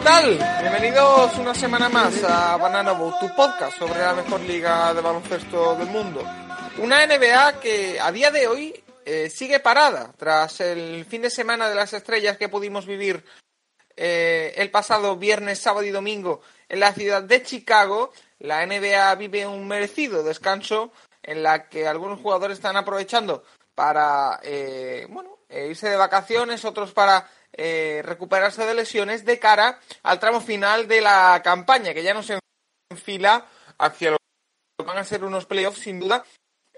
¿qué tal? Bienvenidos una semana más a Banana Boat, tu podcast sobre la mejor liga de baloncesto del mundo. Una NBA que a día de hoy eh, sigue parada tras el fin de semana de las estrellas que pudimos vivir eh, el pasado viernes, sábado y domingo en la ciudad de Chicago. La NBA vive un merecido descanso en la que algunos jugadores están aprovechando para eh, bueno, irse de vacaciones, otros para eh, recuperarse de lesiones de cara al tramo final de la campaña, que ya no se enfila hacia lo que van a ser unos playoffs sin duda.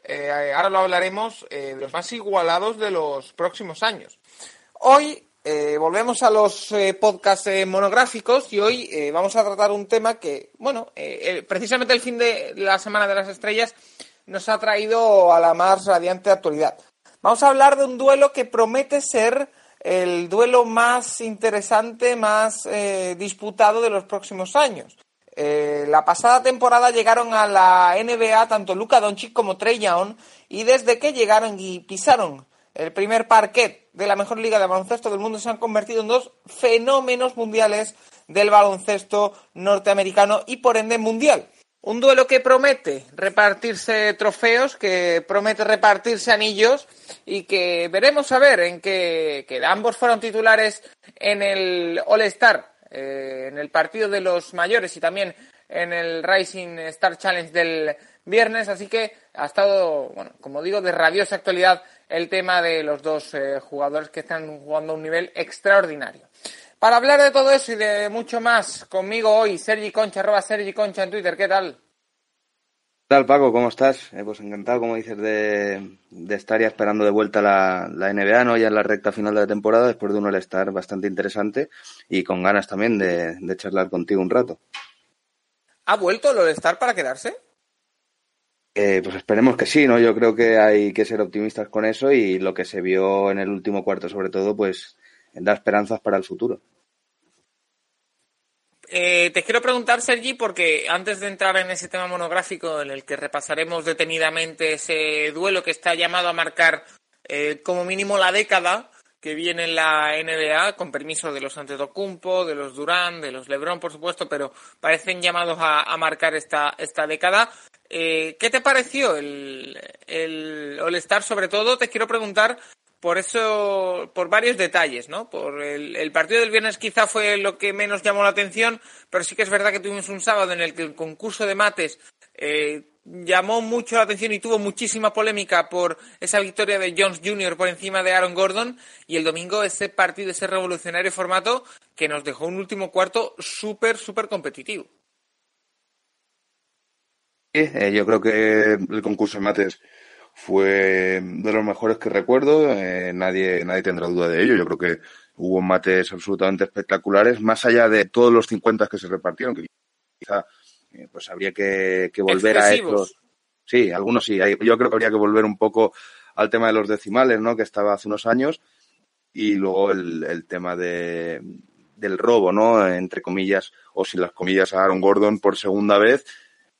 Eh, ahora lo hablaremos eh, de los más igualados de los próximos años. Hoy volvemos a los podcasts monográficos y hoy vamos a tratar un tema que, bueno, precisamente el fin de la Semana de las Estrellas nos ha traído a la más radiante actualidad. Vamos a hablar de un duelo que promete ser el duelo más interesante, más eh, disputado de los próximos años. Eh, la pasada temporada llegaron a la NBA tanto Luka Doncic como Trey Young y desde que llegaron y pisaron el primer parquet de la mejor liga de baloncesto del mundo se han convertido en dos fenómenos mundiales del baloncesto norteamericano y por ende mundial. Un duelo que promete repartirse trofeos, que promete repartirse anillos y que veremos a ver en que, ambos fueron titulares en el All-Star, eh, en el partido de los mayores y también en el Rising Star Challenge del viernes. Así que ha estado, bueno, como digo, de rabiosa actualidad el tema de los dos eh, jugadores que están jugando a un nivel extraordinario. Para hablar de todo eso y de mucho más, conmigo hoy Sergi Concha, arroba Sergi Concha en Twitter. ¿Qué tal? ¿Qué tal, Paco? ¿Cómo estás? Eh, pues encantado, como dices, de, estar ya esperando de vuelta la, la, NBA, ¿no? Ya en la recta final de la temporada, después de un estar bastante interesante y con ganas también de, charlar contigo un rato. ¿Ha vuelto el All-Star para quedarse? Eh, pues esperemos que sí, ¿no? Yo creo que hay que ser optimistas con eso y lo que se vio en el último cuarto, sobre todo, pues da esperanzas para el futuro. Eh, te quiero preguntar, Sergi, porque antes de entrar en ese tema monográfico en el que repasaremos detenidamente ese duelo que está llamado a marcar eh, como mínimo la década que viene en la NBA, con permiso de los Antetokounmpo, de los Durán, de los LeBron, por supuesto, pero parecen llamados a, marcar esta, esta década. Eh, ¿Qué te pareció el, el All-Star? Sobre todo, te quiero preguntar por eso, por varios detalles, ¿no? Por el, partido del viernes quizá fue lo que menos llamó la atención, pero sí que es verdad que tuvimos un sábado en el que el concurso de mates eh, llamó mucho la atención y tuvo muchísima polémica por esa victoria de Jones Jr. por encima de Aaron Gordon y el domingo ese partido, ese revolucionario formato que nos dejó un último cuarto súper, súper competitivo. Sí, eh, yo creo que el concurso de mates fue de los mejores que recuerdo, eh, nadie, nadie tendrá duda de ello. Yo creo que hubo mates absolutamente espectaculares, más allá de todos los 50 que se repartieron, que quizá eh, pues habría que, volver a esos. Sí, algunos sí. Yo creo que habría que volver un poco al tema de los decimales, ¿no? Que estaba hace unos años. Y luego el, el tema de, del robo, ¿no? Entre comillas, o sin las comillas, a Aaron Gordon por segunda vez,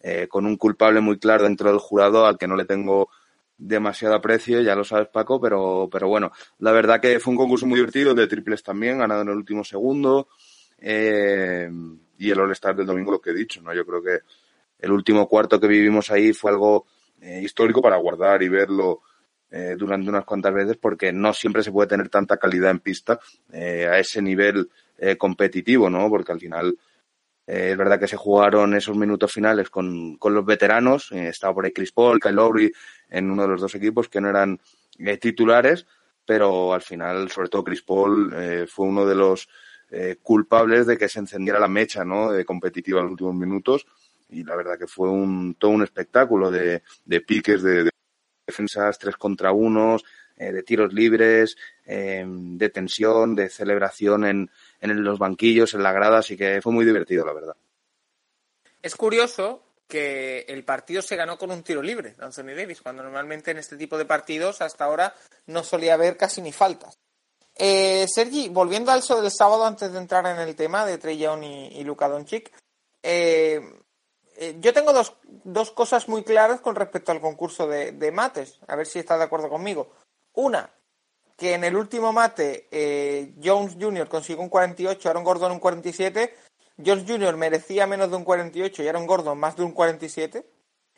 eh, con un culpable muy claro dentro del jurado al que no le tengo demasiado aprecio, ya lo sabes Paco, pero, pero bueno, la verdad que fue un concurso muy divertido, de triples también, ganado en el último segundo, eh, y el All-Star del domingo lo que he dicho, ¿no? Yo creo que el último cuarto que vivimos ahí fue algo eh, histórico para guardar y verlo eh, durante unas cuantas veces, porque no siempre se puede tener tanta calidad en pista a ese nivel competitivo, ¿no? Porque al final es verdad que se jugaron esos minutos finales con, con los veteranos. estaba por ahí Chris Paul, Kyle Lowry, en uno de los dos equipos que no eran eh, titulares, pero al final, sobre todo Chris Paul, eh, fue uno de los eh, culpables de que se encendiera la mecha ¿no? de competitiva en los últimos minutos y la verdad que fue un, todo un espectáculo de, de piques, de, defensas tres contra unos, de tiros libres, de tensión, de celebración en, en los banquillos, en la grada, así que fue muy divertido, la verdad. Es curioso que el partido se ganó con un tiro libre Anthony Davis, cuando normalmente en este tipo de partidos hasta ahora no solía haber casi ni faltas. Eh, Sergi, volviendo al sol del sábado antes de entrar en el tema de Trey Young y, Luka Doncic, eh, eh, yo tengo dos, dos, cosas muy claras con respecto al concurso de, de, mates, a ver si estás de acuerdo conmigo. Una, que en el último mate eh, Jones Jr. consiguió un 48, Aaron Gordon un 47, Jones Jr. merecía menos de un 48 y Aaron Gordon más de un 47,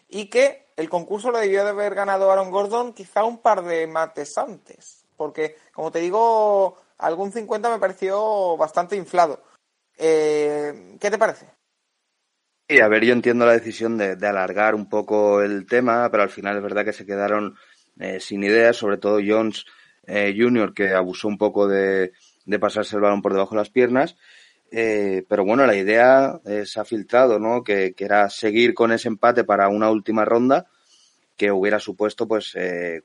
y que el concurso lo debió de haber ganado Aaron Gordon quizá un par de mates antes, porque como te digo, algún 50 me pareció bastante inflado. Eh, ¿Qué te parece? Sí, a ver, yo entiendo la decisión de, alargar un poco el tema, pero al final es verdad que se quedaron eh, sin ideas, sobre todo Jones eh, Junior, que abusó un poco de, pasarse el balón por debajo de las piernas. Eh, pero bueno, la idea eh, se ha filtrado, ¿no? Que, era seguir con ese empate para una última ronda que hubiera supuesto pues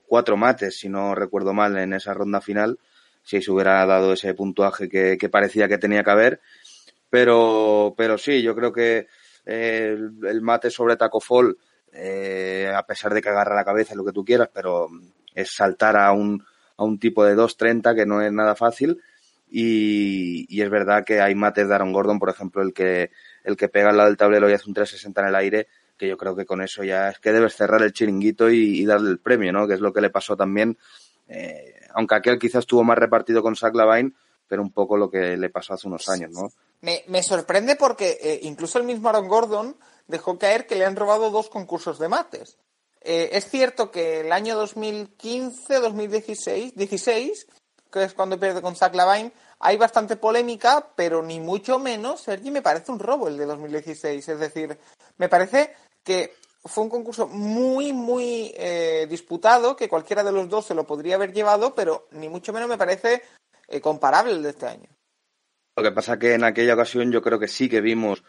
cuatro mates, si no recuerdo mal, en esa ronda final, si se hubiera dado ese puntuaje que, parecía que tenía que haber. Pero, pero sí, yo creo que el, mate sobre Taco Fall, a pesar de que agarra la cabeza, lo que tú quieras, pero es saltar a un, a un tipo de 2.30 que no es nada fácil. Y, es verdad que hay mates de Aaron Gordon, por ejemplo, el que, el que pega al lado del tablero y hace un 360 en el aire, que yo creo que con eso ya es que debes cerrar el chiringuito y, darle el premio, ¿no? Que es lo que le pasó también, eh, aunque aquel quizás estuvo más repartido con Zach Lavine, pero un poco lo que le pasó hace unos años, ¿no? Me, me sorprende porque eh, incluso el mismo Aaron Gordon dejó caer que le han robado dos concursos de mates. Eh, es cierto que el año 2015, 2016, 16, que es cuando pierde con Zach Lavine, hay bastante polémica, pero ni mucho menos, Sergi, me parece un robo el de 2016. Es decir, me parece que fue un concurso muy, muy eh, disputado, que cualquiera de los dos se lo podría haber llevado, pero ni mucho menos me parece eh, comparable el de este año. Lo que pasa que en aquella ocasión yo creo que sí que vimos,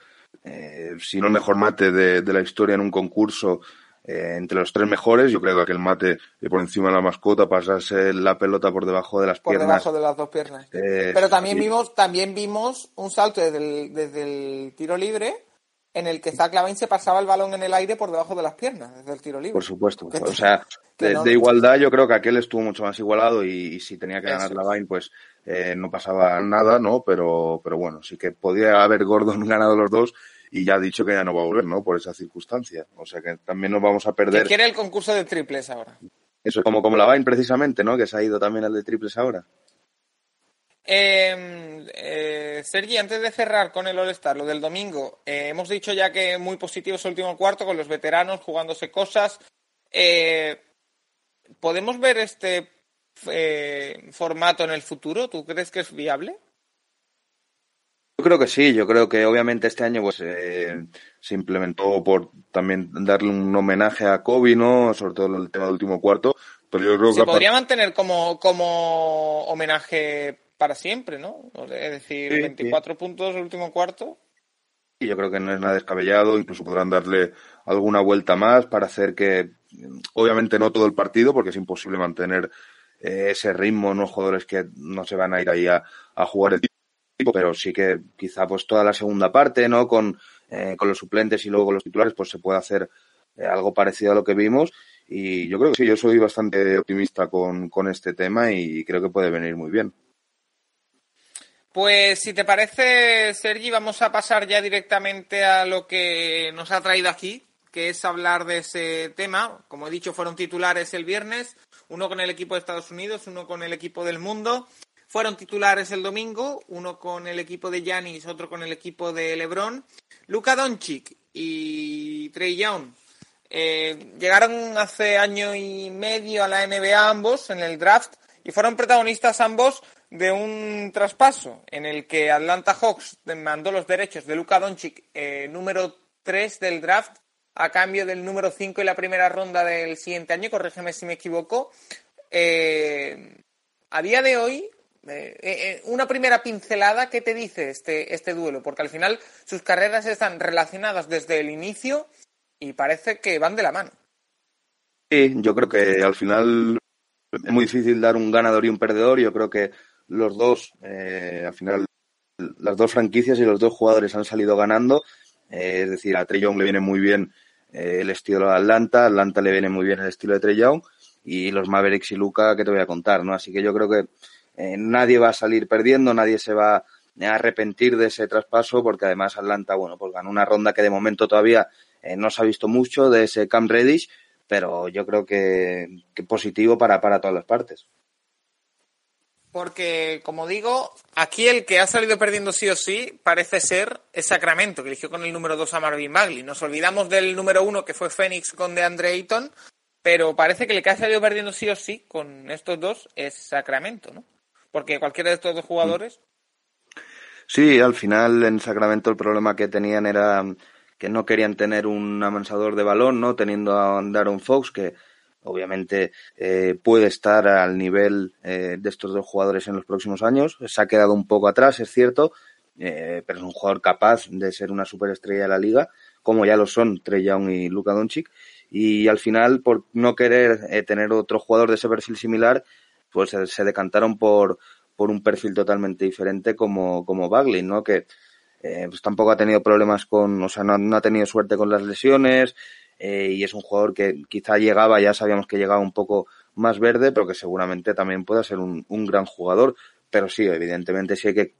si no el mejor mate de la historia en un concurso, eh, entre los tres mejores. Yo creo que aquel mate por encima de la mascota, pasarse la pelota por debajo de las piernas. Por debajo de las dos piernas. Eh, Pero también vimos, también vimos un salto desde el, desde el tiro libre en el que Zach Lavin se pasaba el balón en el aire por debajo de las piernas, desde el tiro libre. Por supuesto. o sea, de, igualdad yo creo que aquel estuvo mucho más igualado y, si tenía que ganar Lavin, pues eh, no pasaba nada, ¿no? Pero, pero bueno, sí que podía haber Gordon ganado los dos y ya ha dicho que ya no va a volver, ¿no? Por esa circunstancia. O sea que también nos vamos a perder. quiere el concurso de triples ahora. Eso, como, como la Vain precisamente, ¿no? Que se ha ido también al de triples ahora. Eh, eh, Sergi, antes de cerrar con el All-Star, lo del domingo, eh, hemos dicho ya que muy positivo es el último cuarto con los veteranos jugándose cosas. Eh, ¿Podemos ver este formato en el futuro? ¿Tú crees que es viable? Yo creo que sí, yo creo que obviamente este año pues eh, se implementó por también darle un homenaje a Kobe, ¿no? Sobre todo el tema del último cuarto, pero yo creo se podría mantener como, como homenaje para siempre, ¿no? Es decir, 24 puntos el último cuarto. Y yo creo que no es nada descabellado, incluso podrán darle alguna vuelta más para hacer que, obviamente no todo el partido, porque es imposible mantener eh, ese ritmo, ¿no? Jugadores que no se van a ir ahí a, a jugar el pero sí que quizá pues toda la segunda parte, ¿no? Con, eh, con los suplentes y luego con los titulares, pues se puede hacer eh, algo parecido a lo que vimos. Y yo creo que sí, yo soy bastante optimista con, con este tema y creo que puede venir muy bien. Pues si te parece, Sergi, vamos a pasar ya directamente a lo que nos ha traído aquí, que es hablar de ese tema. Como he dicho, fueron titulares el viernes, uno con el equipo de Estados Unidos, uno con el equipo del mundo. Fueron titulares el domingo, uno con el equipo de Yanis, otro con el equipo de LeBron. Luka Doncic y Trey Young eh, llegaron hace año y medio a la NBA ambos en el draft y fueron protagonistas ambos de un traspaso en el que Atlanta Hawks mandó los derechos de Luka Doncic, eh, número 3 del draft, a cambio del número 5 y la primera ronda del siguiente año, corrígeme si me equivoco. Eh, a día de hoy, eh, eh, una primera pincelada, ¿qué te dice este, este duelo? Porque al final sus carreras están relacionadas desde el inicio y parece que van de la mano. Sí, yo creo que al final es muy difícil dar un ganador y un perdedor. Yo creo que los dos, eh, al final, las dos franquicias y los dos jugadores han salido ganando. es decir, a Trey Young le viene muy bien el estilo de Atlanta, Atlanta le viene muy bien el estilo de Trey Young y los Mavericks y Luca, que te voy a contar, ¿no? Así que yo creo que eh, nadie va a salir perdiendo, nadie se va a arrepentir de ese traspaso, porque además Atlanta, bueno, pues ganó una ronda que de momento todavía eh, no se ha visto mucho de ese Camp Reddish, pero yo creo que, positivo para, para todas las partes. Porque, como digo, aquí el que ha salido perdiendo sí o sí parece ser el Sacramento, que eligió con el número 2 a Marvin Bagley. Nos olvidamos del número 1 que fue Phoenix con DeAndre Ayton, pero parece que el que ha salido perdiendo sí o sí con estos dos es Sacramento, ¿no? Porque cualquiera de estos dos jugadores. Sí, al final en Sacramento el problema que tenían era que no querían tener un amansador de balón, ¿no? Teniendo a Daron Fox, que obviamente eh, puede estar al nivel eh, de estos dos jugadores en los próximos años. Se ha quedado un poco atrás, es cierto, eh, pero es un jugador capaz de ser una superestrella de la liga, como ya lo son Trey Young y Luka Doncic. Y al final, por no querer tener otro jugador de ese perfil similar, pues se decantaron por, por un perfil totalmente diferente como, como Bagley, ¿no? Que pues tampoco ha tenido problemas con, o sea, no ha tenido suerte con las lesiones, eh, y es un jugador que quizá llegaba, ya sabíamos que llegaba un poco más verde, pero que seguramente también pueda ser un, un gran jugador. Pero sí, evidentemente, si hay que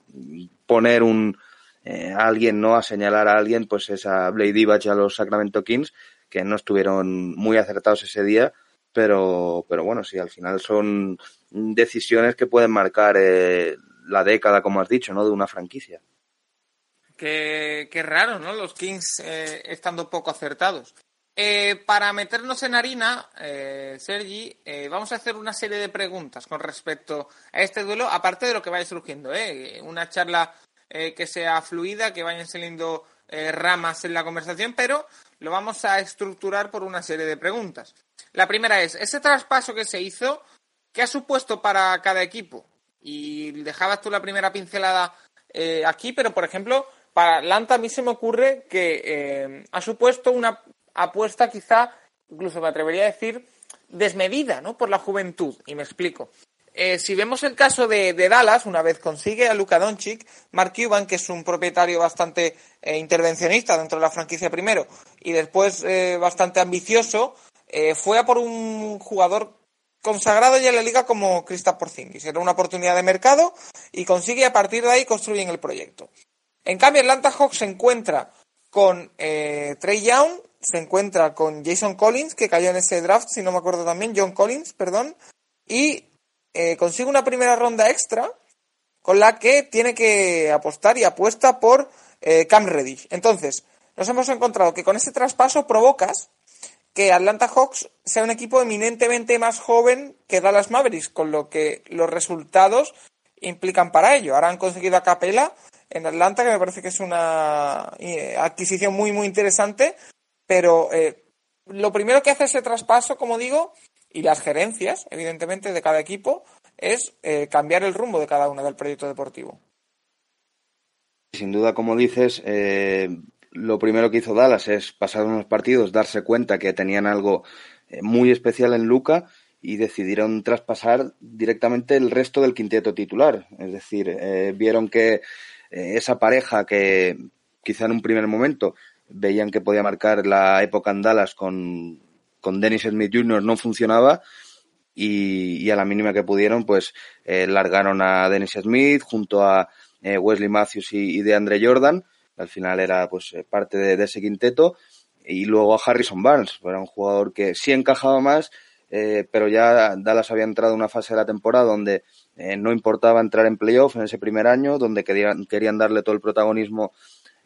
poner un eh, alguien, no a señalar a alguien, pues es a Blade Divac y a los Sacramento Kings, que no estuvieron muy acertados ese día, pero, pero bueno, sí, al final son decisiones que pueden marcar eh, la década, como has dicho, ¿no? De una franquicia. Qué, qué raro, ¿no? Los Kings estando poco acertados. Eh, para meternos en harina, eh, Sergi, eh, vamos a hacer una serie de preguntas con respecto a este duelo, aparte de lo que vaya surgiendo, ¿eh? una charla que sea fluida, que vayan saliendo ramas en la conversación, pero lo vamos a estructurar por una serie de preguntas. La primera es, ese traspaso que se hizo, ¿qué ha supuesto para cada equipo? Y dejabas tú la primera pincelada aquí, pero por ejemplo, para Atlanta a mí se me ocurre que ha supuesto una apuesta quizá, incluso me atrevería a decir, desmedida, ¿no? Por la juventud. Y me explico. Eh, si vemos el caso de, Dallas, una vez consigue a Luka Doncic, Mark Cuban, que es un propietario bastante eh, intervencionista dentro de la franquicia primero, y después eh, bastante ambicioso, fue a por un jugador consagrado ya en la liga como Kristaps Porzingis. Era una oportunidad de mercado y consigue a partir de ahí construyen el proyecto. En cambio, Atlanta Hawks se encuentra con Trey Young se encuentra con Jason Collins, que cayó en ese draft, si no me acuerdo también, John Collins, perdón, y eh, consigue una primera ronda extra con la que tiene que apostar y apuesta por eh, Cam Reddish. Entonces, nos hemos encontrado que con ese traspaso provocas que Atlanta Hawks sea un equipo eminentemente más joven que Dallas Mavericks, con lo que los resultados implican para ello. Ahora han conseguido a Capela en Atlanta, que me parece que es una eh, adquisición muy, muy interesante, pero eh, lo primero que hace ese traspaso, como digo, y las gerencias, evidentemente, de cada equipo, es eh, cambiar el rumbo de cada uno del proyecto deportivo. Sin duda, como dices, eh, lo primero que hizo Dallas es pasar unos partidos, darse cuenta que tenían algo muy especial en Luca y decidieron traspasar directamente el resto del quinteto titular. Es decir, vieron que esa pareja que quizá en un primer momento veían que podía marcar la época en Dallas con, con Dennis Smith Jr. no funcionaba y, a la mínima que pudieron pues eh, largaron a Dennis Smith junto a eh, Wesley Matthews y, de Andre Jordan al final era pues eh, parte de, ese quinteto y luego a Harrison Barnes era un jugador que sí encajaba más pero ya Dallas había entrado en una fase de la temporada donde no importaba entrar en playoff en ese primer año donde querían, querían darle todo el protagonismo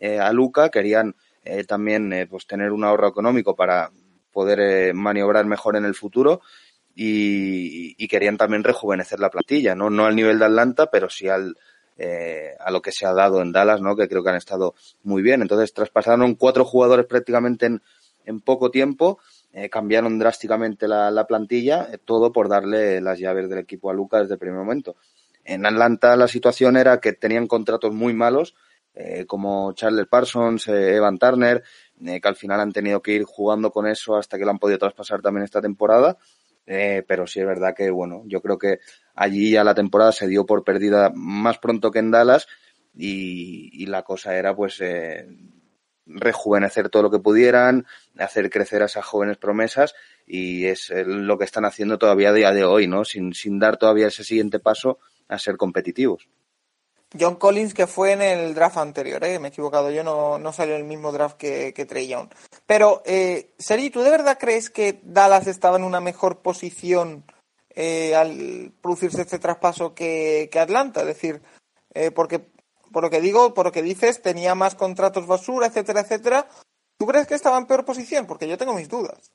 a Luca querían eh, también eh, pues tener un ahorro económico para poder eh, maniobrar mejor en el futuro y, querían también rejuvenecer la plantilla, ¿no? No al nivel de Atlanta, pero sí al, a lo que se ha dado en Dallas, ¿no? Que creo que han estado muy bien. Entonces traspasaron cuatro jugadores prácticamente en, en poco tiempo, cambiaron drásticamente la, la plantilla, todo por darle las llaves del equipo a Lucas desde el primer momento. En Atlanta la situación era que tenían contratos muy malos eh, como Charles Parsons, eh, Evan Turner, eh, que al final han tenido que ir jugando con eso hasta que lo han podido traspasar también esta temporada. Pero sí es verdad que, bueno, yo creo que allí ya la temporada se dio por perdida más pronto que en Dallas y, la cosa era pues rejuvenecer todo lo que pudieran, hacer crecer a esas jóvenes promesas y es lo que están haciendo todavía a día de hoy, ¿no? Sin, sin dar todavía ese siguiente paso a ser competitivos. John Collins, que fue en el draft anterior, ¿eh? me he equivocado yo, no, no salió en el mismo draft que, que Trey Young. Pero, eh, ¿tú de verdad crees que Dallas estaba en una mejor posición eh, al producirse este traspaso que, Atlanta. Es decir, eh, porque por lo que digo, por lo que dices, tenía más contratos basura, etcétera, etcétera. ¿Tú crees que estaba en peor posición? Porque yo tengo mis dudas.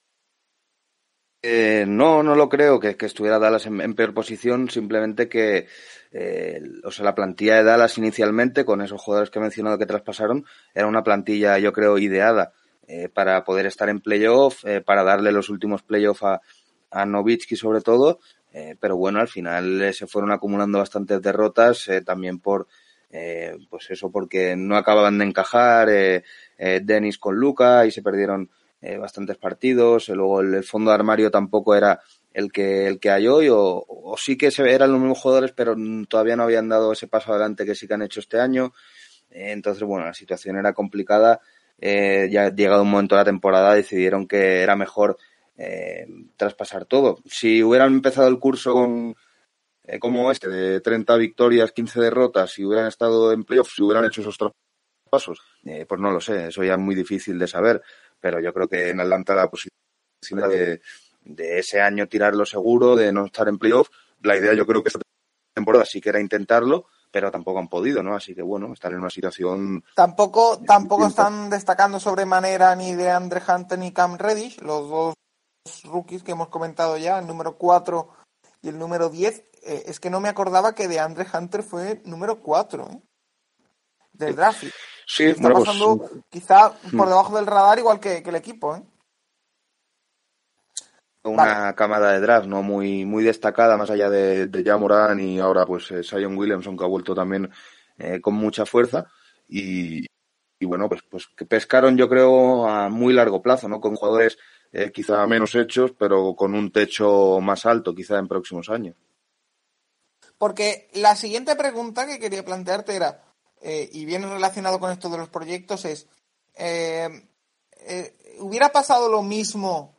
Eh, no, no lo creo que, estuviera Dallas en, peor posición, simplemente que o sea, la plantilla de Dallas inicialmente, con esos jugadores que he mencionado que traspasaron, era una plantilla, yo creo, ideada para poder estar en playoff, para darle los últimos playoffs a, a Novitsky sobre todo, eh, pero bueno, al final eh, se fueron acumulando bastantes derrotas, eh, también por, pues eso, porque no acababan de encajar Denis con Luca y se perdieron bastantes partidos, luego el, fondo de armario tampoco era el que, el que hay hoy, o, sí que se, eran los mismos jugadores, pero todavía no habían dado ese paso adelante que sí que han hecho este año. entonces, bueno, la situación era complicada. ya llegado un momento de la temporada decidieron que era mejor eh, traspasar todo. Si hubieran empezado el curso con, eh, como este, de 30 victorias, 15 derrotas, si hubieran estado en playoffs, si hubieran hecho esos traspasos, eh, pues no lo sé, eso ya es muy difícil de saber, pero yo creo que en Atlanta la posibilidad de, de ese año tirarlo seguro, de no estar en playoffs, la idea yo creo que esta temporada sí que era intentarlo, pero tampoco han podido, ¿no? Así que bueno, estar en una situación. Tampoco, tampoco están destacando sobremanera ni de Andre Hunter ni Cam Reddish, los dos rookies que hemos comentado ya, el número 4 y el número 10, eh, es que no me acordaba que de Andre Hunter fue número 4 ¿eh? del draft. Sí, está pues, pasando quizá por hmm. debajo del radar igual que, el equipo. ¿eh? Una camada de draft no muy muy destacada, más allá de, de Jamoran y ahora pues eh, Sion Williamson que ha vuelto también con mucha fuerza y, y bueno pues pues que pescaron yo creo a muy largo plazo, ¿no? Con jugadores eh, quizá menos hechos, pero con un techo más alto, quizá en próximos años. Porque la siguiente pregunta que quería plantearte era, eh, y viene relacionado con esto de los proyectos, es, eh, ¿hubiera pasado lo mismo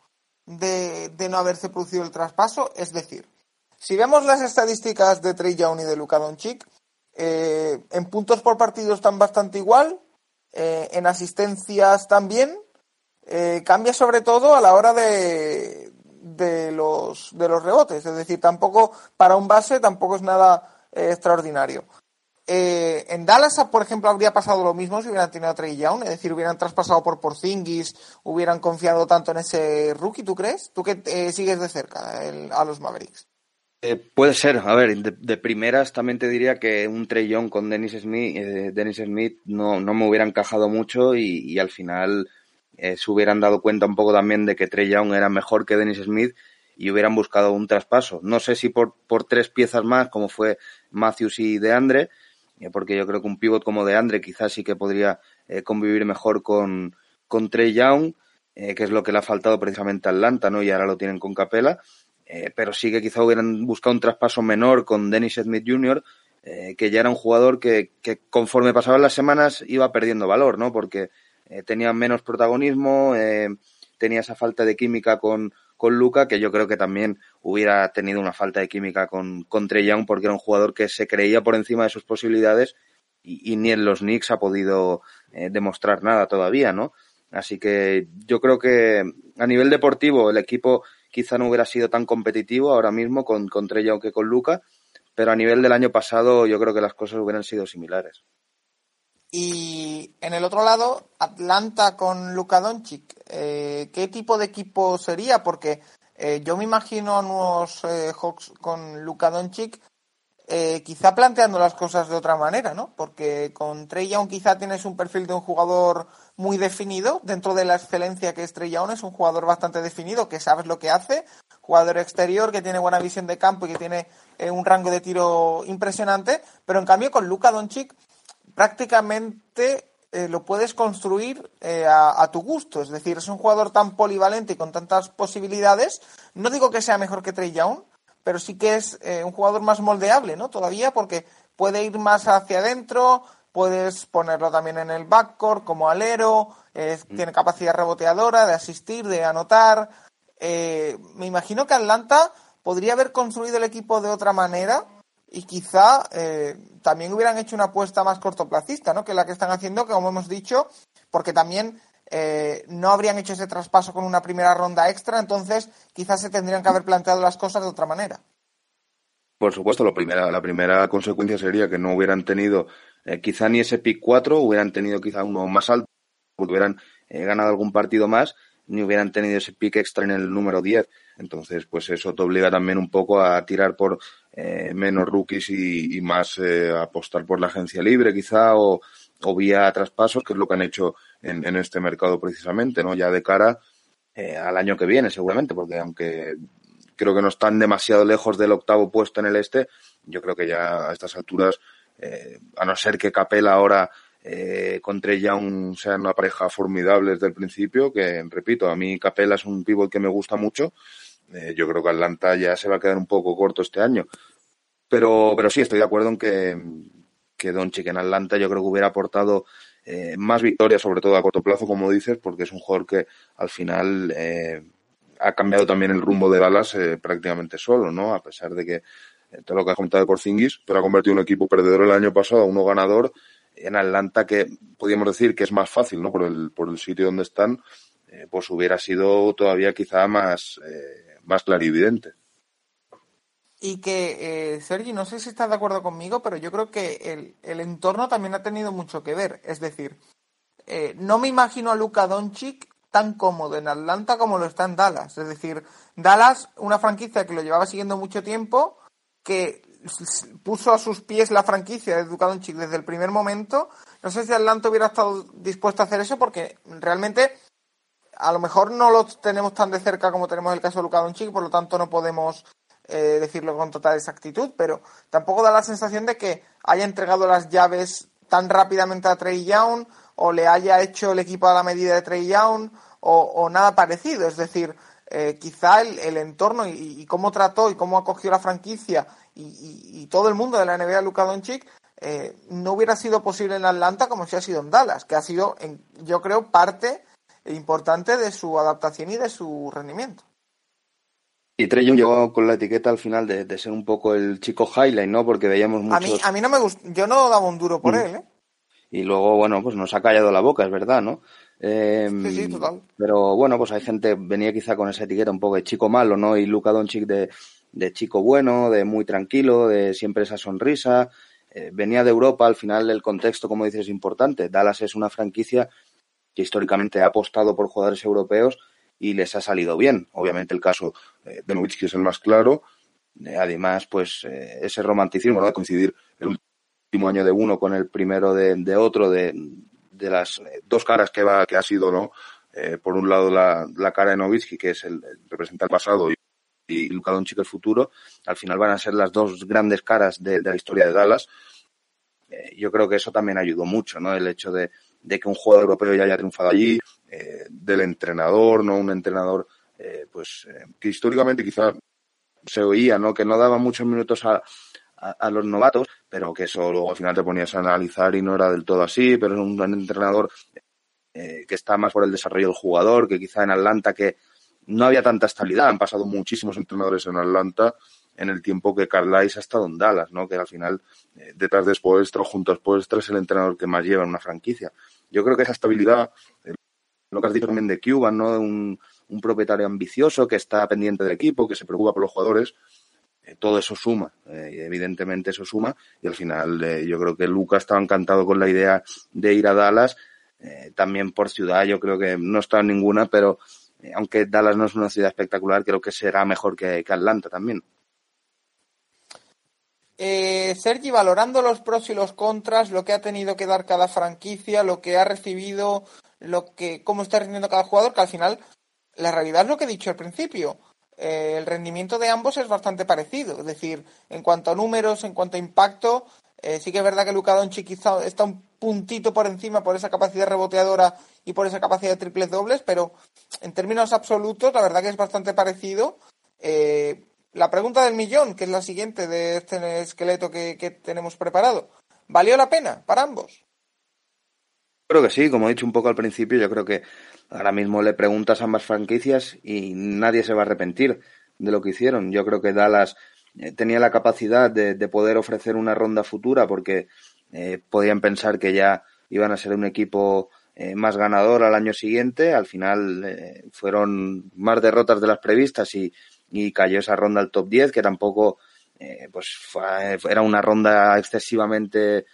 de, no haberse producido el traspaso? Es decir, si vemos las estadísticas de Trey Young y de Luka Doncic, en puntos por partido están bastante igual, en asistencias también, eh, cambia sobre todo a la hora de, de, los, de los rebotes. Es decir, tampoco para un base tampoco es nada eh, extraordinario. Eh, en Dallas, por ejemplo, habría pasado lo mismo si hubieran tenido a Trey Young, es decir, hubieran traspasado por Porzingis, hubieran confiado tanto en ese rookie, ¿tú crees? ¿Tú que sigues de cerca a los Mavericks? puede ser, a ver, de, primeras también te diría que un Trey Young con Dennis Smith, Dennis Smith no, no me hubiera encajado mucho y al final eh, se hubieran dado cuenta un poco también de que Trey Young era mejor que Dennis Smith y hubieran buscado un traspaso. No sé si por, por tres piezas más, como fue Matthews y DeAndre, eh, porque yo creo que un pivot como DeAndre quizás sí que podría eh, convivir mejor con, con Trey Young, que es lo que le ha faltado precisamente a Atlanta, ¿no? Y ahora lo tienen con Capela. pero sí que quizá hubieran buscado un traspaso menor con Dennis Smith Jr., que ya era un jugador que, que conforme pasaban las semanas iba perdiendo valor, ¿no? Porque eh, tenía menos protagonismo, eh, tenía esa falta de química con, con Luca, que yo creo que también hubiera tenido una falta de química con, con Trey Young, porque era un jugador que se creía por encima de sus posibilidades y, ni en los Knicks ha podido eh, demostrar nada todavía, ¿no? Así que yo creo que a nivel deportivo el equipo quizá no hubiera sido tan competitivo ahora mismo con, con Trey Young que con Luca, pero a nivel del año pasado yo creo que las cosas hubieran sido similares. Y en el otro lado, Atlanta con Luka Doncic. Eh, ¿Qué tipo de equipo sería? Porque eh, yo me imagino a nuevos eh, Hawks con Luka Doncic quizá planteando las cosas de otra manera, ¿no? Porque con Trey Young quizá tienes un perfil de un jugador muy definido. Dentro de la excelencia que es Trey Young, es un jugador bastante definido, que sabes lo que hace. Jugador exterior, que tiene buena visión de campo y que tiene un rango de tiro impresionante. Pero en cambio con Luka Doncic prácticamente eh, lo puedes construir eh, a, tu gusto. Es decir, es un jugador tan polivalente y con tantas posibilidades. No digo que sea mejor que Trey Young, pero sí que es eh, un jugador más moldeable, ¿no? Todavía porque puede ir más hacia adentro, puedes ponerlo también en el backcourt como alero, mm. tiene capacidad reboteadora de asistir, de anotar. me imagino que Atlanta podría haber construido el equipo de otra manera y quizá eh, también hubieran hecho una apuesta más cortoplacista, ¿no? Que la que están haciendo, que como hemos dicho, porque también eh, no habrían hecho ese traspaso con una primera ronda extra, entonces quizás se tendrían que haber planteado las cosas de otra manera. Por supuesto, lo primera, la primera consecuencia sería que no hubieran tenido eh, quizá ni ese pick 4, hubieran tenido quizá uno más alto, hubieran eh, ganado algún partido más, ni hubieran tenido ese pick extra en el número 10. Entonces, pues eso te obliga también un poco a tirar por eh, menos rookies y, más apostar por la agencia libre quizá o, o, vía traspasos, que es lo que han hecho en, en este mercado precisamente, ¿no? Ya de cara al año que viene seguramente, porque aunque creo que no están demasiado lejos del octavo puesto en el este. Yo creo que ya a estas alturas, eh, a no ser que Capela ahora eh, con Trey Young sean una pareja formidable desde el principio, que repito, a mí Capela es un pívot que me gusta mucho. Eh, yo creo que Atlanta ya se va a quedar un poco corto este año. Pero, pero sí, estoy de acuerdo en que, que Doncic en Atlanta yo creo que hubiera aportado eh, más victorias, sobre todo a corto plazo, como dices, porque es un jugador que al final eh, ha cambiado también el rumbo de Dallas prácticamente solo, ¿no? A pesar de que todo lo que ha comentado de Porzingis, pero ha convertido un equipo perdedor el año pasado a uno ganador en Atlanta que podríamos decir que es más fácil, ¿no? Por el, por el sitio donde están, eh, pues hubiera sido todavía quizá más, eh, más clarividente. Y que, eh, Sergi, no sé si estás de acuerdo conmigo, pero yo creo que el, el entorno también ha tenido mucho que ver. Es decir, eh, no me imagino a Luka Doncic tan cómodo en Atlanta como lo está en Dallas. Es decir, Dallas, una franquicia que lo llevaba siguiendo mucho tiempo, que puso a sus pies la franquicia de Luka Doncic desde el primer momento. No sé si Atlanta hubiera estado dispuesto a hacer eso porque realmente a lo mejor no lo tenemos tan de cerca como tenemos el caso de Luka Doncic, por lo tanto no podemos eh, decirlo con total exactitud, pero tampoco da la sensación de que haya entregado las llaves tan rápidamente a Trey Young o le haya hecho el equipo a la medida de Trey Young o, nada parecido. Es decir, eh, quizá el, entorno y, cómo trató y cómo acogió la franquicia y, y, y todo el mundo de la NBA Luka Doncic eh, no hubiera sido posible en Atlanta como si ha sido en Dallas, que ha sido, en, yo creo, parte importante de su adaptación y de su rendimiento. Y Trey Young llegó con la etiqueta al final de, de, ser un poco el chico highlight, ¿no? Porque veíamos muchos... A mí, a mí no me gustó, yo no daba un duro por mm. él, ¿eh? Y luego, bueno, pues nos ha callado la boca, es verdad, ¿no? Eh, sí, sí, total. Pero bueno, pues hay gente, venía quizá con esa etiqueta un poco de chico malo, ¿no? Y Luka Doncic de, de chico bueno, de muy tranquilo, de siempre esa sonrisa. Eh, venía de Europa, al final el contexto, como dices, es importante. Dallas es una franquicia que históricamente ha apostado por jugadores europeos y les ha salido bien. Obviamente el caso eh, de Nowitzki es el más claro. Eh, además, pues ese romanticismo, ¿no? De coincidir el último año de uno con el primero de, de otro, de, de las dos caras que va que ha sido no por un lado la, la, cara de Novitsky que es el, el pasado y, y Luka Doncic el futuro al final van a ser las dos grandes caras de, la historia de Dallas. Eh, yo creo que eso también ayudó mucho no el hecho de, que un jugador europeo ya haya triunfado allí eh, del entrenador no un entrenador eh, pues que históricamente quizá se oía no que no daba muchos minutos a los novatos, pero que eso luego al final te ponías a analizar y no era del todo así, pero es un entrenador que está más por el desarrollo del jugador, que quizá en Atlanta que no había tanta estabilidad, han pasado muchísimos entrenadores en Atlanta en el tiempo que Carlisle ha estado en Dallas, ¿no? que al final eh, detrás de Spoelstra junto a Spoelstra es el entrenador que más lleva en una franquicia. Yo creo que esa estabilidad, eh, lo que has dicho también de Cuban, ¿no? un, un propietario ambicioso que está pendiente del equipo, que se preocupa por los jugadores, eh, todo eso suma, evidentemente eso suma, y al final yo creo que Lucas estaba encantado con la idea de ir a Dallas, también por ciudad, yo creo que no está en ninguna, pero aunque Dallas no es una ciudad espectacular, creo que será mejor que, Atlanta también. Eh, Sergi, valorando los pros y los contras, lo que ha tenido que dar cada franquicia, lo que ha recibido, lo que, cómo está rindiendo cada jugador, que al final la realidad es lo que he dicho al principio eh, el rendimiento de ambos es bastante parecido. Es decir, en cuanto a números, en cuanto a impacto, eh, sí que es verdad que Luka Doncic está un puntito por encima por esa capacidad reboteadora y por esa capacidad de triples dobles, pero en términos absolutos, la verdad que es bastante parecido. Eh, la pregunta del millón, que es la siguiente de este esqueleto que, que tenemos preparado, ¿valió la pena para ambos? Creo que sí, como he dicho un poco al principio, yo creo que ahora mismo le preguntas a ambas franquicias y nadie se va a arrepentir de lo que hicieron. Yo creo que Dallas eh, tenía la capacidad de, de, poder ofrecer una ronda futura porque eh, podían pensar que ya iban a ser un equipo eh, más ganador al año siguiente. Al final eh, fueron más derrotas de las previstas y, y, cayó esa ronda al top 10 que tampoco pues era una ronda excesivamente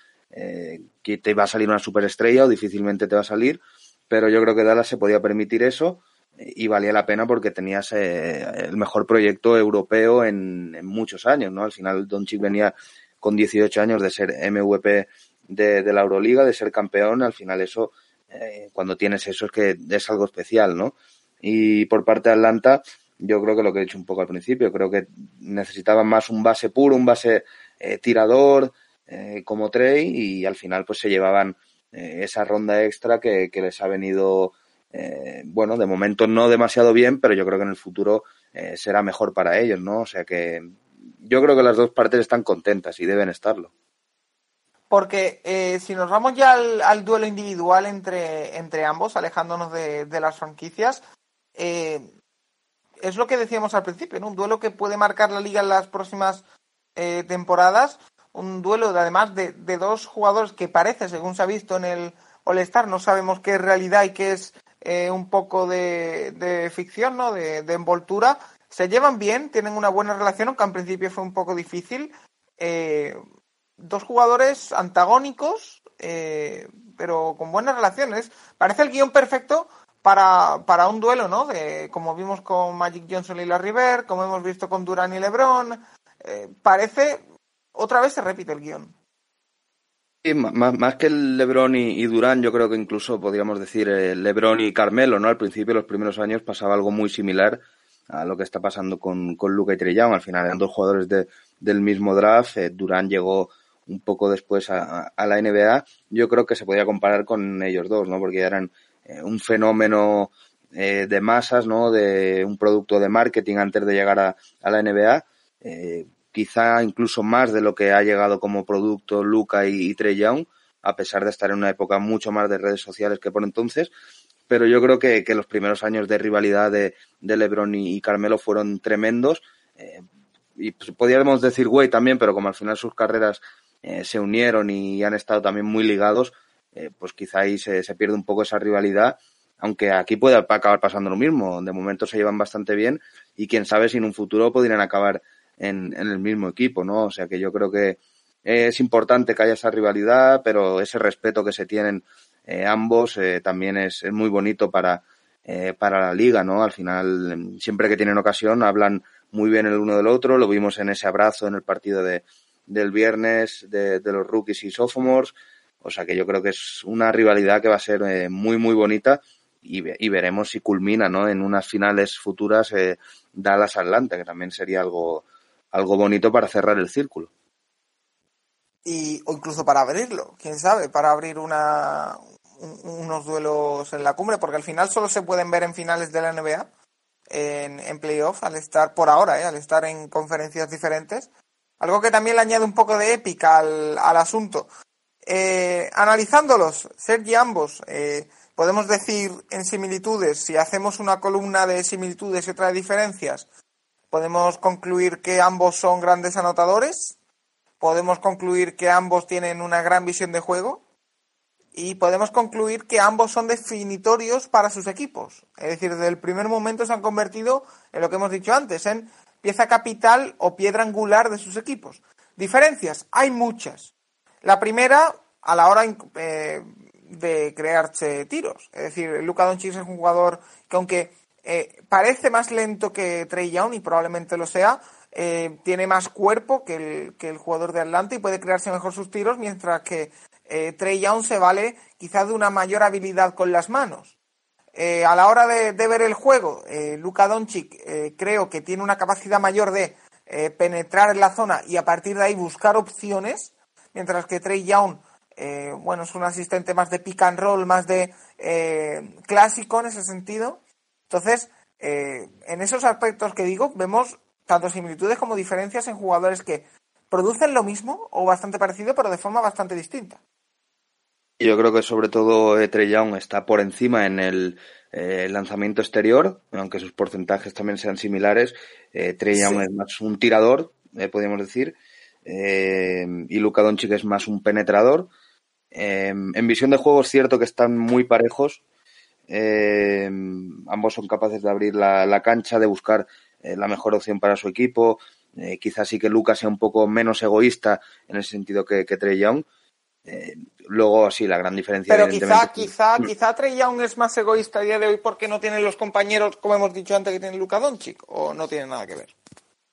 que te va a salir una superestrella o difícilmente te va a salir, pero yo creo que Dallas se podía permitir eso y valía la pena porque tenías el mejor proyecto europeo en, muchos años, ¿no? Al final Doncic venía con 18 años de ser MVP de, la Euroliga, de ser campeón, al final eso, eh, cuando tienes eso es que es algo especial, ¿no? Y por parte de Atlanta, yo creo que lo que he dicho un poco al principio, creo que necesitaban más un base puro, un base eh, tirador eh, como Trey y al final pues se llevaban esa ronda extra que, les ha venido, bueno, de momento no demasiado bien, pero yo creo que en el futuro será mejor para ellos, ¿no? O sea que yo creo que las dos partes están contentas y deben estarlo. Porque eh, si nos vamos ya al, duelo individual entre, entre ambos, alejándonos de, las franquicias, eh, es lo que decíamos al principio, ¿no? Un duelo que puede marcar la liga en las próximas eh, temporadas. Un duelo, además, de, dos jugadores que parece, según se ha visto en el All-Star, no sabemos qué es realidad y qué es un poco de, ficción, ¿no? De, de, envoltura. Se llevan bien, tienen una buena relación, aunque al principio fue un poco difícil. Eh, dos jugadores antagónicos, eh, pero con buenas relaciones. Parece el guion perfecto para, para un duelo, ¿no? De, como vimos con Magic Johnson y la River, como hemos visto con Durán y LeBron. Eh, parece, otra vez se repite el guion. Sí, más, que el LeBron y, Durán, yo creo que incluso podríamos decir eh, LeBron y Carmelo, ¿no? Al principio, los primeros años, pasaba algo muy similar a lo que está pasando con, con Luca y Trey Al final eran dos jugadores de, del mismo draft. Durán llegó un poco después a, la NBA, yo creo que se podía comparar con ellos dos, ¿no? Porque eran eh, un fenómeno eh, de masas, ¿no? De un producto de marketing antes de llegar a, la NBA. Eh, quizá incluso más de lo que ha llegado como producto Luca y, Trey Young, a pesar de estar en una época mucho más de redes sociales que por entonces. Pero yo creo que, los primeros años de rivalidad de, LeBron y, Carmelo fueron tremendos. y pues, podríamos decir güey también, pero como al final sus carreras eh, se unieron y han estado también muy ligados, eh, pues quizá ahí se, pierde un poco esa rivalidad, aunque aquí puede acabar pasando lo mismo. De momento se llevan bastante bien y quién sabe si en un futuro podrían acabar en, el mismo equipo, ¿no? O sea que yo creo que es importante que haya esa rivalidad, pero ese respeto que se tienen eh, ambos también es, muy bonito para, para la liga, ¿no? Al final, siempre que tienen ocasión, hablan muy bien el uno del otro. Lo vimos en ese abrazo en el partido de, del viernes de, los rookies y sophomores. O sea que yo creo que es una rivalidad que va a ser eh, muy, muy bonita y, veremos si culmina ¿no? en unas finales futuras eh, Dallas-Atlanta, que también sería algo, algo bonito para cerrar el círculo. Y, o incluso para abrirlo, quién sabe, para abrir una, unos duelos en la cumbre, porque al final solo se pueden ver en finales de la NBA, en, en playoff, al estar por ahora, ¿eh? al estar en conferencias diferentes. Algo que también le añade un poco de épica al, asunto. Eh, analizándolos, Sergi ambos, eh, podemos decir en similitudes, si hacemos una columna de similitudes y otra de diferencias, podemos concluir que ambos son grandes anotadores, podemos concluir que ambos tienen una gran visión de juego y podemos concluir que ambos son definitorios para sus equipos. Es decir, desde el primer momento se han convertido en lo que hemos dicho antes, en pieza capital o piedra angular de sus equipos. Diferencias, hay muchas. La primera, a la hora eh, de crearse tiros. Es decir, Luka Doncic es un jugador que aunque eh, parece más lento que Trey Young y probablemente lo sea, eh, tiene más cuerpo que el, que el, jugador de Atlanta y puede crearse mejor sus tiros, mientras que Trey Young se vale quizá de una mayor habilidad con las manos. Eh, a la hora de, ver el juego, eh, Luka Doncic eh, creo que tiene una capacidad mayor de penetrar en la zona y a partir de ahí buscar opciones, mientras que Trey Young, bueno, es un asistente más de pick and roll, más de clásico en ese sentido. Entonces, en esos aspectos que digo, vemos tanto similitudes como diferencias en jugadores que producen lo mismo o bastante parecido, pero de forma bastante distinta. Yo creo que sobre todo eh, Trey Young está por encima en el eh, lanzamiento exterior, aunque sus porcentajes también sean similares. Eh, Trey Young es más un tirador, eh, podríamos decir, y Luka Doncic es más un penetrador. en visión de juego es cierto que están muy parejos. ambos son capaces de abrir la, la cancha, de buscar la mejor opción para su equipo, quizás sí que Lucas sea un poco menos egoísta en ese sentido que, que Trey Young. Eh, luego, sí, la gran diferencia. Pero quizá, quizá, quizá Trey Young es más egoísta a día de hoy porque no tiene los compañeros, como hemos dicho antes, que tiene Luka Doncic, o no tiene nada que ver.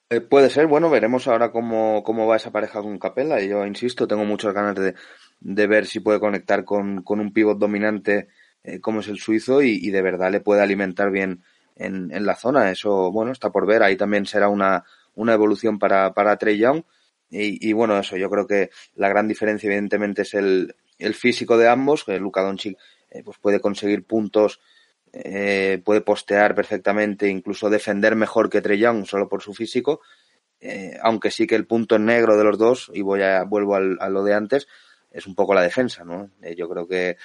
Eh, puede ser, bueno, veremos ahora cómo, cómo va esa pareja con Capella. Y yo insisto, tengo muchas ganas de, de ver si puede conectar con, con un pivot dominante eh, como es el suizo y, y, de verdad le puede alimentar bien en, en, la zona. Eso, bueno, está por ver. Ahí también será una, una evolución para, para Trey Young. Y, bueno, eso, yo creo que la gran diferencia evidentemente es el, el físico de ambos, que Luka Doncic eh, pues puede conseguir puntos, eh, puede postear perfectamente, incluso defender mejor que Trey Young solo por su físico, eh, aunque sí que el punto negro de los dos, y voy a, vuelvo al, a lo de antes, es un poco la defensa, ¿no? Eh, yo creo que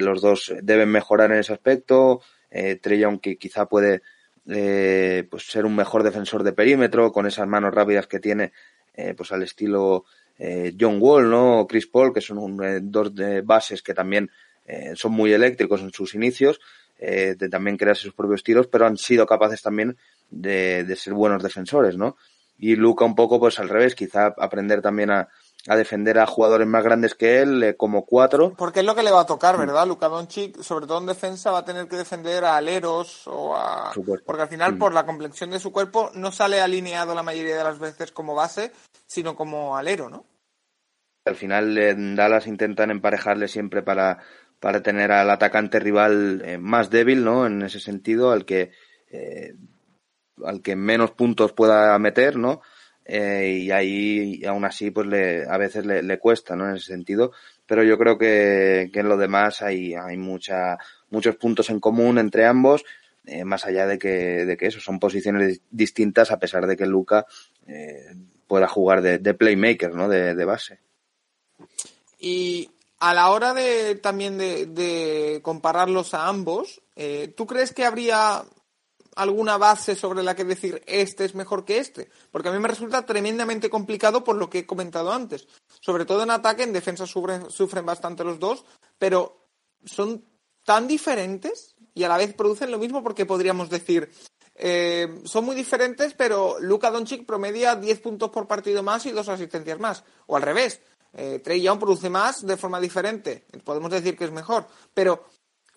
los dos deben mejorar en ese aspecto, Trey Young que quizá puede pues ser un mejor defensor de perímetro con esas manos rápidas que tiene eh, pues al estilo eh, John Wall, ¿no? Chris Paul, que son un, eh, dos de bases que también eh, son muy eléctricos en sus inicios, eh, de también crearse sus propios tiros, pero han sido capaces también de, de ser buenos defensores, ¿no? Y Luca un poco, pues al revés, quizá aprender también a, a defender a jugadores más grandes que él, eh, como cuatro. Porque es lo que le va a tocar, ¿verdad? Luka Doncic, sobre todo en defensa, va a tener que defender a aleros o a... Porque al final, mm. por la complexión de su cuerpo, no sale alineado la mayoría de las veces como base, sino como alero, ¿no? Al final, en Dallas intentan emparejarle siempre para, para tener al atacante rival eh, más débil, ¿no? En ese sentido, al que, eh, al que menos puntos pueda meter, ¿no? Eh, y ahí aún así pues le, a veces le, cuesta ¿no? en ese sentido pero yo creo que, que en lo demás hay, hay mucha, muchos puntos en común entre ambos eh, más allá de que, de que eso son posiciones distintas a pesar de que Luca eh, pueda jugar de, playmaker ¿no? de, de base y a la hora de también de, compararlos a ambos, ¿tú crees que habría alguna base sobre la que decir este es mejor que este, porque a mí me resulta tremendamente complicado por lo que he comentado antes. Sobre todo en ataque, en defensa sufren, sufren bastante los dos, pero son tan diferentes y a la vez producen lo mismo porque podríamos decir eh, son muy diferentes, pero Luka Doncic promedia 10 puntos por partido más y dos asistencias más, o al revés. Eh, Trey Young produce más de forma diferente. Podemos decir que es mejor, pero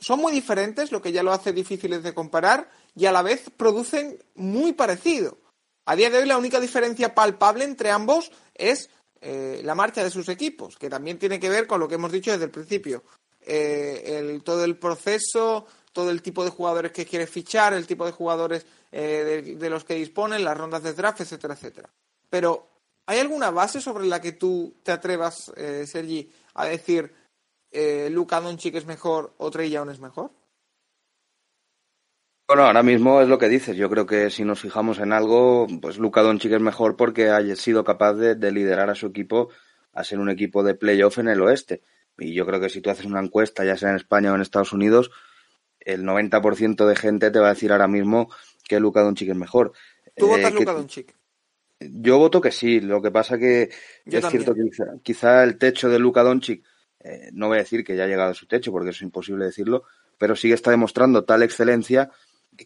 son muy diferentes, lo que ya lo hace difíciles de comparar, y a la vez producen muy parecido. A día de hoy la única diferencia palpable entre ambos es eh, la marcha de sus equipos, que también tiene que ver con lo que hemos dicho desde el principio. Eh, todo el proceso, todo el tipo de jugadores que quiere fichar, el tipo de jugadores eh, de, los que disponen, las rondas de draft, etcétera, etcétera. Pero, ¿hay alguna base sobre la que tú te atrevas, Sergi, a decir eh, Luka Doncic es mejor o Trey Young es mejor? Bueno, ahora mismo es lo que dices. Yo creo que si nos fijamos en algo, pues Luka Doncic es mejor porque haya sido capaz de, de, liderar a su equipo a ser un equipo de playoff en el oeste. Y yo creo que si tú haces una encuesta, ya sea en España o en Estados Unidos, el 90% de gente te va a decir ahora mismo que Luka Doncic es mejor. ¿Tú eh, votas Luka Doncic? Yo voto que sí. Lo que pasa que yo es también. cierto que quizá, quizá, el techo de Luka Doncic eh, no voy a decir que ya ha llegado a su techo, porque es imposible decirlo, pero sí que está demostrando tal excelencia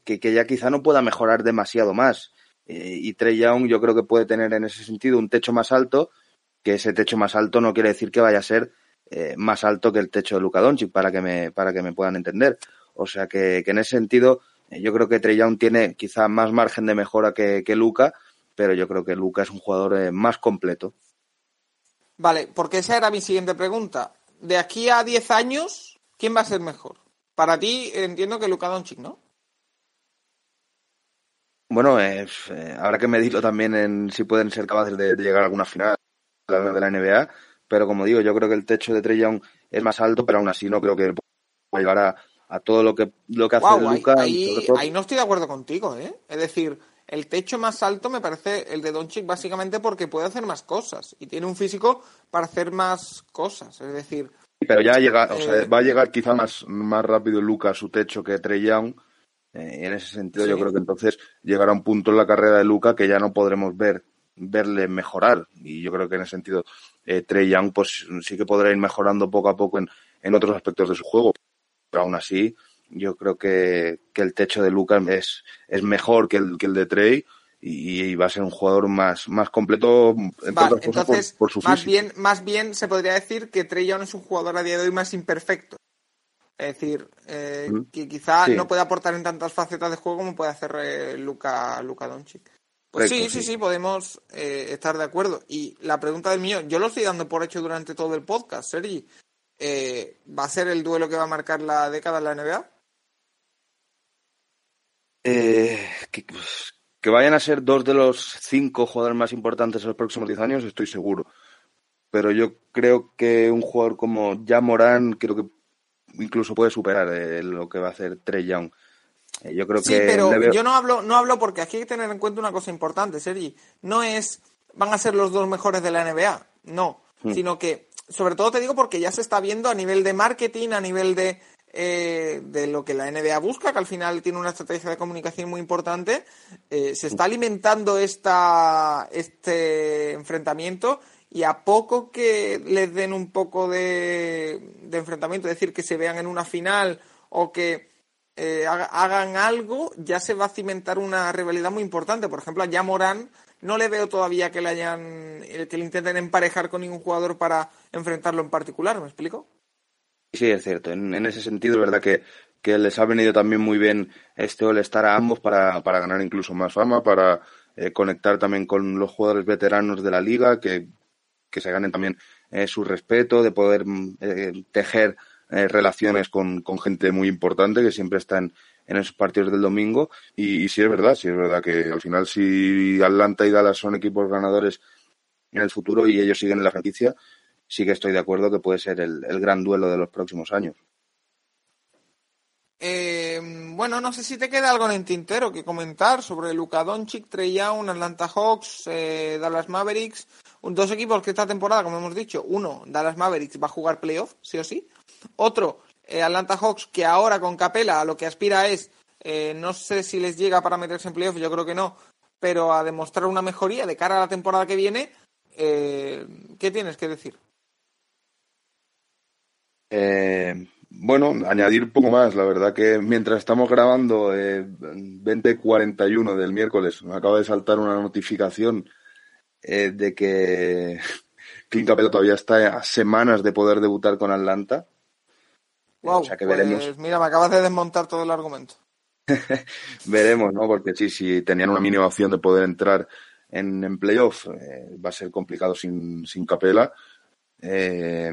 que, que ya quizá no pueda mejorar demasiado más. Eh, y Trey Young yo creo que puede tener en ese sentido un techo más alto, que ese techo más alto no quiere decir que vaya a ser eh, más alto que el techo de Luka Doncic, para que me, para que me puedan entender. O sea que, en ese sentido yo creo que Trey Young tiene quizá más margen de mejora que, que Luka, pero yo creo que Luka es un jugador más completo. Vale, porque esa era mi siguiente pregunta de aquí a 10 años, ¿quién va a ser mejor? Para ti entiendo que Luka Doncic, ¿no? Bueno, eh, habrá que medirlo también en si pueden ser capaces de, de llegar a alguna final de la NBA, pero como digo, yo creo que el techo de Trey Young es más alto, pero aún así no creo que pueda llegar a, a todo lo que, lo que hace wow, Luka. Ahí, ahí no estoy de acuerdo contigo, ¿eh? Es decir, el techo más alto me parece el de Doncic básicamente porque puede hacer más cosas y tiene un físico para hacer más cosas. Es decir. Pero ya llega, o sea, eh, va a llegar quizá más, más rápido Luca a su techo que Trey Young. Eh, en ese sentido, sí. yo creo que entonces llegará un punto en la carrera de Luca que ya no podremos ver verle mejorar. Y yo creo que en ese sentido, eh, Trey Young, pues sí que podrá ir mejorando poco a poco en, en otros aspectos de su juego. Pero aún así, yo creo que, que el techo de Luca es, es mejor que el, que el de Trey y, va a ser un jugador más, más completo entonces, por, su más bien más bien se podría decir que Trey Young es un jugador a día de hoy más imperfecto es decir eh, que quizá no puede aportar en tantas facetas de juego como puede hacer eh, Luca Luca Doncic pues sí, sí, sí, podemos eh, estar de acuerdo. Y la pregunta del mío, yo lo estoy dando por hecho durante todo el podcast, Sergi. ¿Va a ser el duelo que va a marcar la década en la NBA? Que, pues, que vayan a ser dos de los cinco jugadores más importantes en los próximos diez años, estoy seguro. Pero yo creo que un jugador como ya Morán, creo que incluso puede superar eh, lo que va a hacer Trey Young. Eh, yo creo sí, pero yo no hablo, no hablo porque aquí hay que tener en cuenta una cosa importante, Sergi. No es van a ser los dos mejores de la NBA, no, hmm. sino que sobre todo te digo porque ya se está viendo a nivel de marketing, a nivel de eh, de lo que la NBA busca, que al final tiene una estrategia de comunicación muy importante, eh, se está alimentando esta, este enfrentamiento y a poco que les den un poco de, enfrentamiento, es decir, que se vean en una final o que eh, hagan algo, ya se va a cimentar una rivalidad muy importante. Por ejemplo, a Yamorán no le veo todavía que le hayan que le intenten emparejar con ningún jugador para enfrentarlo en particular, ¿me explico? Sí, es cierto. En, ese sentido, es verdad que, les ha venido también muy bien este All-Star a ambos para, ganar incluso más fama, para eh, conectar también con los jugadores veteranos de la liga, que, se ganen también eh, su respeto, de poder mm, eh, tejer relaciones con, gente muy importante que siempre están en esos partidos del domingo. Y, y sí es verdad, sí es verdad que al final si Atlanta y Dallas son equipos ganadores en el futuro y ellos siguen en la franquicia, sí que estoy de acuerdo que puede ser el, gran duelo de los próximos años. Eh, bueno, no sé si te queda algo en el tintero que comentar sobre Luka Doncic, Trey Young, Atlanta Hawks, eh, Dallas Mavericks, dos equipos que esta temporada, como hemos dicho, uno, Dallas Mavericks va a jugar playoff, sí o sí. Otro, eh, Atlanta Hawks, que ahora con Capela lo que aspira es, no sé si les llega para meterse en playoff, yo creo que no, pero a demostrar una mejoría de cara a la temporada que viene. ¿Qué tienes que decir? Eh, bueno, añadir un poco más. La verdad que mientras estamos grabando eh, 20.41 del miércoles, me acaba de saltar una notificación eh, de que Clint Capella todavía está a semanas de poder debutar con Atlanta. Wow, o sea que veremos. Pues mira, me acabas de desmontar todo el argumento. veremos, ¿no? Porque sí, si tenían una mínima opción de poder entrar en, en playoff, eh, va a ser complicado sin, sin Capela. Eh,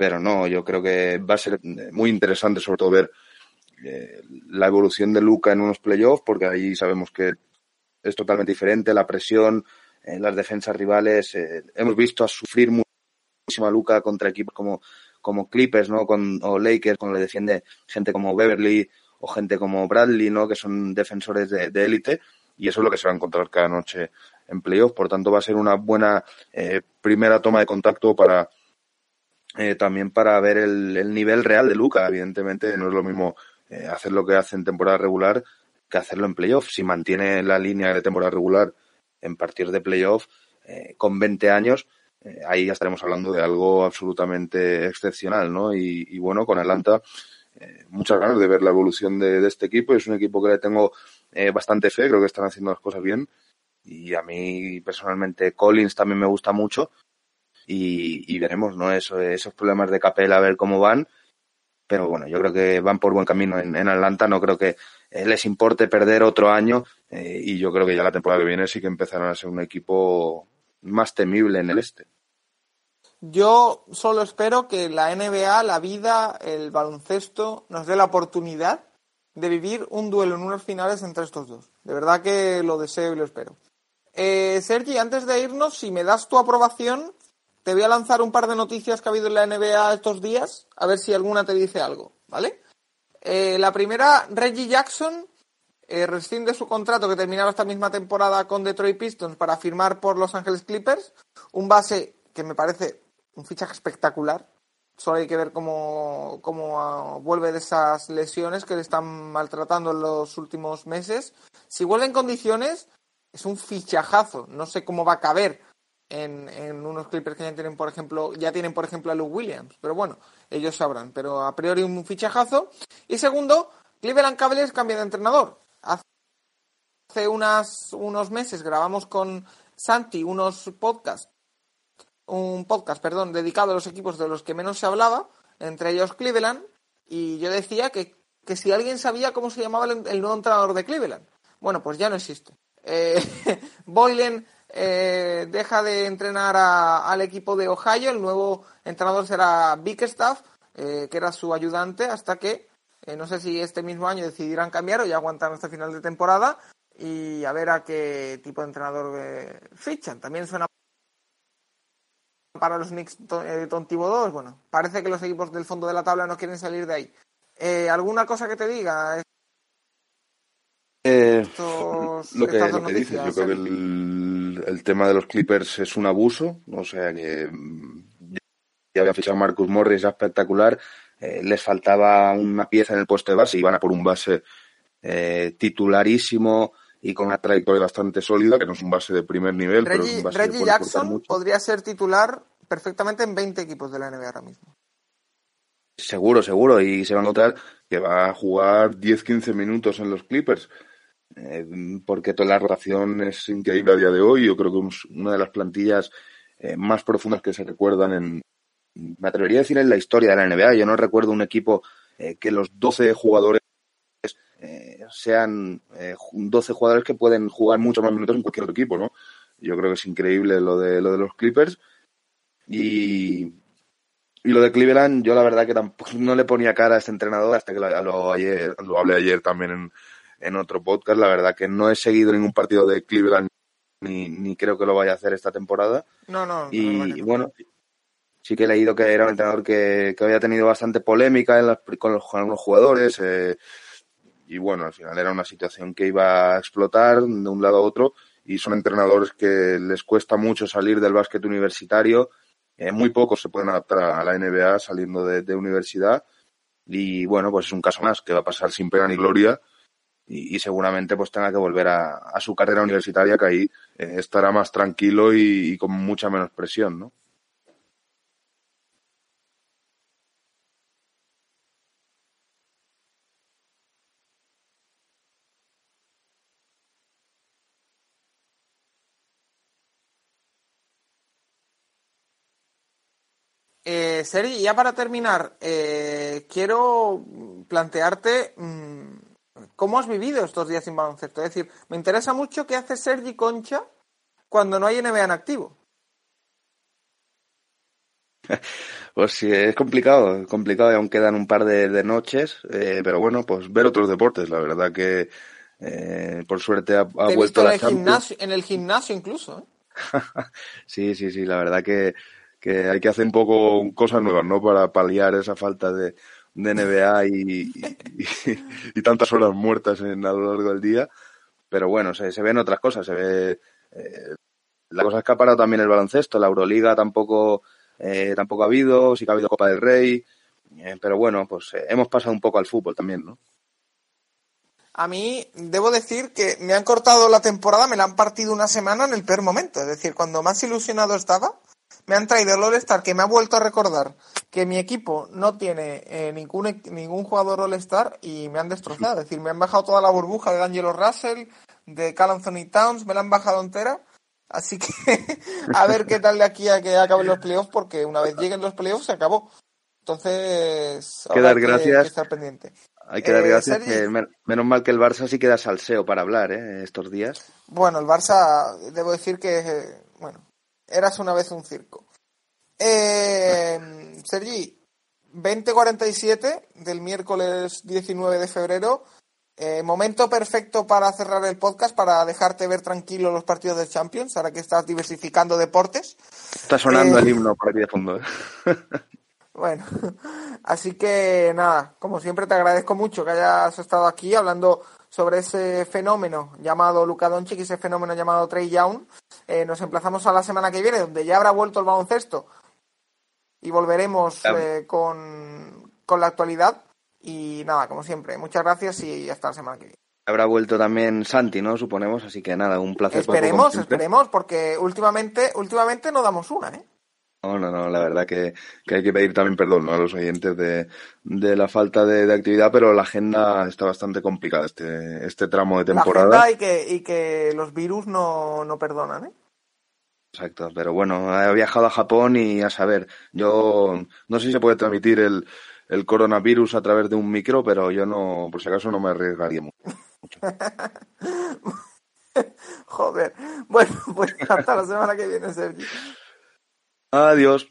pero no, yo creo que va a ser muy interesante sobre todo ver eh, la evolución de Luca en unos playoffs, porque ahí sabemos que es totalmente diferente, la presión, eh, las defensas rivales, eh, hemos visto a sufrir muchísimo a Luca contra equipos como, como Clippers, ¿no? Con, o Lakers, cuando le defiende gente como Beverly o gente como Bradley, ¿no? Que son defensores de élite, y eso es lo que se va a encontrar cada noche en playoffs, por tanto va a ser una buena primera toma de contacto para eh, también para ver el, nivel real de Luca. Evidentemente, no es lo mismo eh, hacer lo que hace en temporada regular que hacerlo en playoff. Si mantiene la línea de temporada regular en partir de playoff eh, con 20 años, ahí ya estaremos hablando de algo absolutamente excepcional, ¿no? Y, bueno, con Atlanta, muchas ganas de ver la evolución de, de, este equipo. Es un equipo que le tengo bastante fe, creo que están haciendo las cosas bien. Y a mí personalmente Collins también me gusta mucho y, veremos, ¿no? Eso, esos problemas de Capela, a ver cómo van. Pero bueno, yo creo que van por buen camino en, Atlanta. No creo que eh, les importe perder otro año. Eh, y yo creo que ya la temporada que viene sí que empezarán a ser un equipo más temible en el este. Yo solo espero que la NBA, la vida, el baloncesto nos dé la oportunidad de vivir un duelo en unos finales entre estos dos. De verdad que lo deseo y lo espero. Eh, Sergi, antes de irnos, si me das tu aprobación, te voy a lanzar un par de noticias que ha habido en la NBA estos días, a ver si alguna te dice algo, ¿vale? Eh, la primera, Reggie Jackson eh, rescinde su contrato que terminaba esta misma temporada con Detroit Pistons para firmar por Los Angeles Clippers. Un base que me parece un fichaje espectacular. Solo hay que ver cómo, cómo ah, vuelve de esas lesiones que le están maltratando en los últimos meses. Si vuelve en condiciones, es un fichajazo. No sé cómo va a caber en, unos Clippers que ya tienen, por ejemplo, ya tienen, por ejemplo, a Luke Williams. Pero bueno, ellos sabrán. Pero a priori un fichajazo. Y segundo, Cleveland Cavaliers cambia de entrenador. Hace unas, unos meses grabamos con Santi unos podcasts, un podcast, perdón, dedicado a los equipos de los que menos se hablaba, entre ellos Cleveland, y yo decía que, que si alguien sabía cómo se llamaba el, el nuevo entrenador de Cleveland. Bueno, pues ya no existe. Eh, Boylen eh, deja de entrenar a, al equipo de Ohio, el nuevo entrenador será Bickerstaff, eh, que era su ayudante, hasta que eh, no sé si este mismo año decidirán cambiar o ya aguantar hasta final de temporada y a ver a qué tipo de entrenador eh, fichan. También suena para los Knicks Tontivo 2. Bueno, parece que los equipos del fondo de la tabla no quieren salir de ahí. Eh, ¿Alguna cosa que te diga? Estos- lo que, lo dices, yo creo que el, el tema de los Clippers es un abuso, o sea que mm, ya habían fichado Marcus Morris, ya espectacular, eh, les faltaba una pieza en el puesto de base, iban a por un base eh, titularísimo y con una trayectoria bastante sólida, que no es un base de primer nivel, pero es Reggie, un base que Reggie puede aportar Jackson mucho. podría ser titular perfectamente en 20 equipos de la NBA ahora mismo. Seguro, seguro, y se va a notar que va a jugar 10-15 minutos en los Clippers, eh, porque toda la rotación es increíble a día de hoy. Yo creo que es una de las plantillas eh, más profundas que se recuerdan en, me atrevería a decir, en la historia de la NBA. Yo no recuerdo un equipo eh, que los 12 jugadores eh, sean eh, 12 jugadores que pueden jugar mucho más minutos en cualquier otro equipo, ¿no? Yo creo que es increíble lo de, lo de los Clippers. Y, y lo de Cleveland, yo la verdad que tampoco no le ponía cara a este entrenador hasta que lo, lo, ayer, lo hablé ayer también en, en otro podcast. La verdad que no he seguido ningún partido de Cleveland ni, ni creo que lo vaya a hacer esta temporada. No, no. Y, que y no. bueno, sí que he leído que era un entrenador que, que había tenido bastante polémica en las- con, los, con algunos jugadores. eh, y bueno, al final era una situación que iba a explotar de un lado a otro. Y son entrenadores que les cuesta mucho salir del básquet universitario. Eh, muy pocos se pueden adaptar a la NBA saliendo de, de universidad. Y bueno, pues es un caso más que va a pasar sin pena ni gloria. Y, seguramente pues tenga que volver a, su carrera universitaria, que ahí eh, estará más tranquilo y, con mucha menos presión, ¿no? Eh, Sergi, ya para terminar, eh, quiero plantearte mm, cómo has vivido estos días sin baloncesto. Es decir, me interesa mucho qué hace Sergi Concha cuando no hay NBA en activo. Pues sí, es complicado, es complicado y aún quedan un par de, de noches, eh, pero bueno, pues ver otros deportes, la verdad que eh, por suerte ha, ha Te vuelto visto en la el, Champions. gimnasio, en el gimnasio incluso. ¿eh? Sí, sí, sí, la verdad que, que hay que hacer un poco cosas nuevas, ¿no? Para paliar esa falta de, de NBA y, y, tantas horas muertas en, a lo largo del día. Pero bueno, se, se ven otras cosas, se ve... eh, la cosa es que ha parado también el baloncesto, la Euroliga tampoco, eh, tampoco ha habido, sí que ha habido Copa del Rey, eh, pero bueno, pues eh, hemos pasado un poco al fútbol también, ¿no? A mí, debo decir que me han cortado la temporada, me la han partido una semana en el peor momento. Es decir, cuando más ilusionado estaba, me han traído el All-Star que me ha vuelto a recordar que mi equipo no tiene eh, ningún, e- ningún jugador All-Star y me han destrozado. Es decir, me han bajado toda la burbuja de Angelo Russell, de Cal Anthony Towns, me la han bajado entera. Así que a ver qué tal de aquí a que acaben los playoffs, porque una vez lleguen los playoffs se acabó. Entonces, Que habrá dar gracias. que estar pendiente. Hay que dar Eh, gracias, Sergi. que men- menos mal que el Barça sí queda salseo para hablar, ¿eh? Estos días. Bueno, el Barça, debo decir que, eh, bueno, eras una vez un circo. Eh, Sergi, 2047 del miércoles 19 de febrero. eh, momento perfecto para cerrar el podcast, para dejarte ver tranquilo los partidos de Champions, ahora que estás diversificando deportes. Está sonando Eh. el himno por aquí de fondo, ¿eh? Bueno, así que nada, como siempre te agradezco mucho que hayas estado aquí hablando sobre ese fenómeno llamado Luka Doncic y ese fenómeno llamado Trey Young. Eh, nos emplazamos a la semana que viene, donde ya habrá vuelto el baloncesto y volveremos eh, con, con la actualidad. Y nada, como siempre, muchas gracias y hasta la semana que viene. Habrá vuelto también Santi, ¿no? Suponemos, así que nada, un placer. Esperemos, esperemos, porque últimamente, últimamente no damos una, ¿eh? No, no, no, la verdad que, que hay que pedir también perdón ¿no? a los oyentes de, de la falta de, de, actividad, pero la agenda está bastante complicada este, este tramo de temporada. La agenda y que, y que los virus no, no perdonan, ¿eh? Exacto, pero bueno, he viajado a Japón y a saber, yo no sé si se puede transmitir el, el coronavirus a través de un micro, pero yo no, por si acaso no me arriesgaría mucho. Joder. Bueno, pues hasta la semana que viene, Sergio. Adiós.